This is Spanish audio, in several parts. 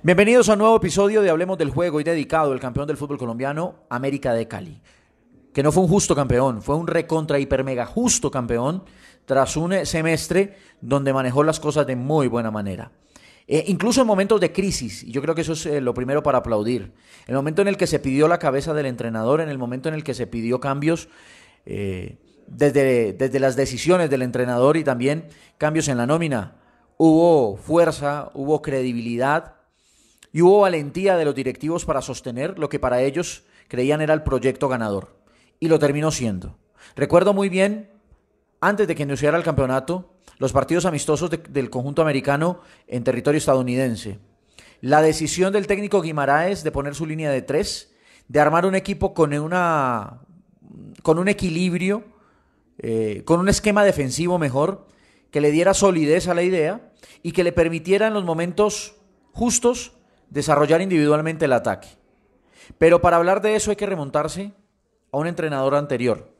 Bienvenidos a un nuevo episodio de Hablemos del Juego y dedicado al campeón del fútbol colombiano, América de Cali. Que no fue un justo campeón, fue un recontra hiper mega justo campeón tras un semestre donde manejó las cosas de muy buena manera. Eh, incluso en momentos de crisis, y yo creo que eso es eh, lo primero para aplaudir, el momento en el que se pidió la cabeza del entrenador, en el momento en el que se pidió cambios eh, desde, desde las decisiones del entrenador y también cambios en la nómina, hubo fuerza, hubo credibilidad y hubo valentía de los directivos para sostener lo que para ellos creían era el proyecto ganador. Y lo terminó siendo. Recuerdo muy bien, antes de que iniciara el campeonato, los partidos amistosos del conjunto americano en territorio estadounidense. La decisión del técnico Guimaraes de poner su línea de tres, de armar un equipo con, una, con un equilibrio, eh, con un esquema defensivo mejor, que le diera solidez a la idea y que le permitiera en los momentos justos desarrollar individualmente el ataque. Pero para hablar de eso hay que remontarse a un entrenador anterior.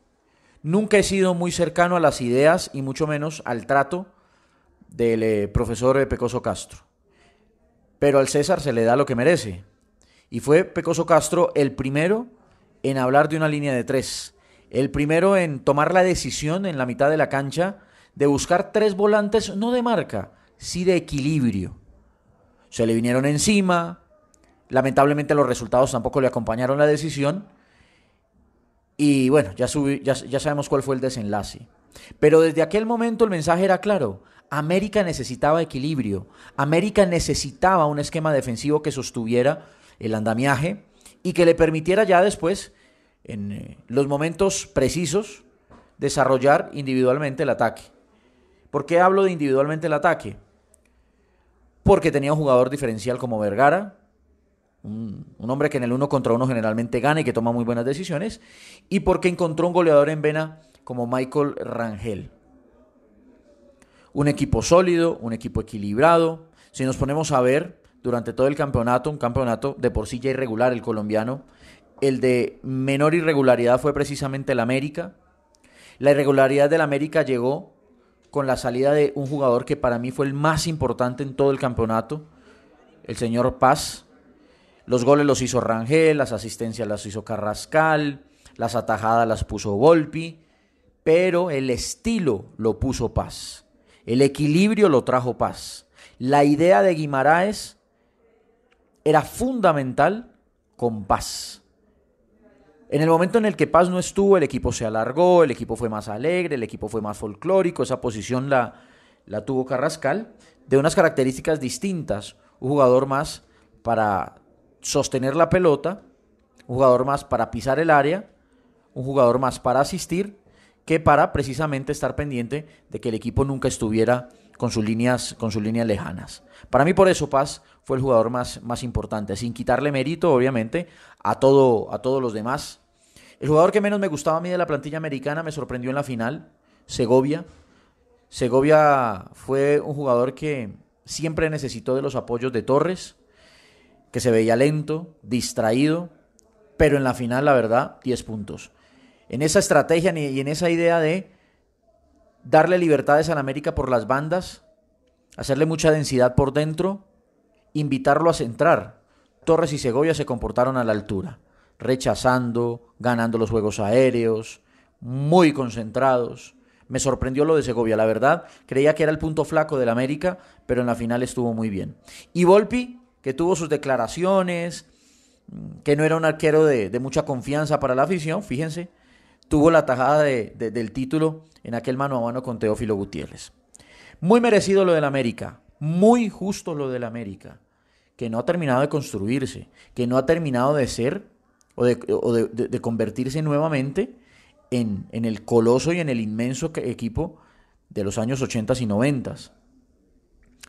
Nunca he sido muy cercano a las ideas y mucho menos al trato del eh, profesor Pecoso Castro. Pero al César se le da lo que merece. Y fue Pecoso Castro el primero en hablar de una línea de tres. El primero en tomar la decisión en la mitad de la cancha de buscar tres volantes no de marca, sí de equilibrio. Se le vinieron encima, lamentablemente los resultados tampoco le acompañaron la decisión y bueno, ya, sabemos cuál fue el desenlace. Pero desde aquel momento el mensaje era claro. América necesitaba equilibrio. América necesitaba un esquema defensivo que sostuviera el andamiaje y que le permitiera ya después, en eh, los momentos precisos, desarrollar individualmente el ataque. ¿Por qué hablo de individualmente el ataque? Porque tenía un jugador diferencial como Vergara, un, hombre que en el uno contra uno generalmente gana y que toma muy buenas decisiones, y porque encontró un goleador en vena como Michael Rangel. Un equipo sólido, un equipo equilibrado. Si nos ponemos a ver durante todo el campeonato, un campeonato de por sí ya irregular el colombiano, el de menor irregularidad fue precisamente el América. La irregularidad del América llegó con la salida de un jugador que para mí fue el más importante en todo el campeonato, el señor Paz, los goles los hizo Rangel, las asistencias las hizo Carrascal, las atajadas las puso Volpi, pero el estilo lo puso Paz. El equilibrio lo trajo Paz. La idea de Guimaraes era fundamental con Paz. En el momento en el que Paz no estuvo, el equipo se alargó, el equipo fue más alegre, el equipo fue más folclórico, esa posición la, la tuvo Carrascal, de unas características distintas, un jugador más para sostener la pelota, un jugador más para pisar el área, un jugador más para asistir, que para precisamente estar pendiente de que el equipo nunca estuviera con sus líneas, con sus líneas lejanas. Para mí por eso Paz fue el jugador más, más importante, sin quitarle mérito, obviamente, a, todo, a todos los demás. El jugador que menos me gustaba a mí de la plantilla americana me sorprendió en la final, Segovia. Segovia fue un jugador que siempre necesitó de los apoyos de Torres, que se veía lento, distraído, pero en la final, la verdad, 10 puntos. En esa estrategia y en esa idea de darle libertades a América por las bandas, hacerle mucha densidad por dentro, invitarlo a centrar. Torres y Segovia se comportaron a la altura, rechazando, ganando los juegos aéreos, muy concentrados. Me sorprendió lo de Segovia, la verdad. Creía que era el punto flaco del América, pero en la final estuvo muy bien. Y Volpi que tuvo sus declaraciones, que no era un arquero de, mucha confianza para la afición, fíjense, tuvo la tajada del título en aquel mano a mano con Teófilo Gutiérrez. Muy merecido lo del América, muy justo lo del América, que no ha terminado de construirse, que no ha terminado de ser o de, convertirse nuevamente en, en, el coloso y en el inmenso equipo de los años 80 y 90.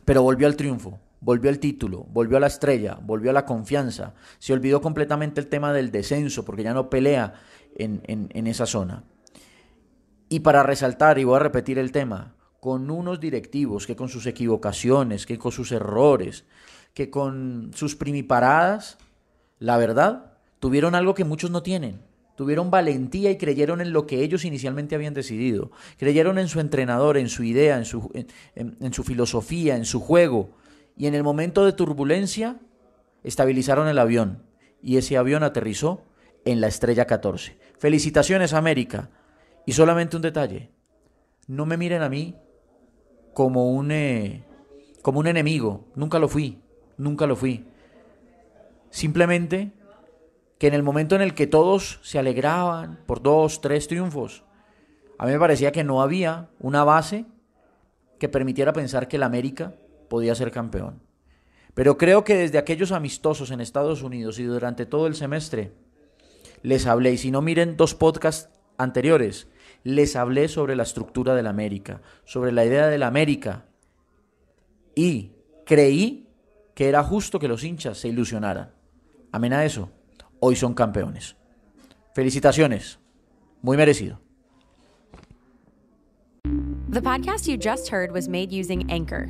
Pero volvió al triunfo, volvió al título, volvió a la estrella, volvió a la confianza, se olvidó completamente el tema del descenso porque ya no pelea en, en, esa zona. Y para resaltar, y voy a repetir el tema, con unos directivos que con sus equivocaciones, que con sus errores, que con sus primiparadas, la verdad, tuvieron algo que muchos no tienen. Tuvieron valentía y creyeron en lo que ellos inicialmente habían decidido. Creyeron en su entrenador, en su idea, en su, en su filosofía, en su juego y en el momento de turbulencia estabilizaron el avión y ese avión aterrizó en la estrella 14. Felicitaciones América. Y solamente un detalle, no me miren a mí como un, eh, como un enemigo, nunca lo fui, nunca lo fui. Simplemente que en el momento en el que todos se alegraban por dos, tres triunfos, a mí me parecía que no había una base que permitiera pensar que el América podía ser campeón. Pero creo que desde aquellos amistosos en Estados Unidos y durante todo el semestre, les hablé, y si no miren dos podcasts anteriores, les hablé sobre la estructura del América, sobre la idea del América, y creí que era justo que los hinchas se ilusionaran. Amén a eso, hoy son campeones. Felicitaciones, muy merecido. The podcast you just heard was made using Anchor.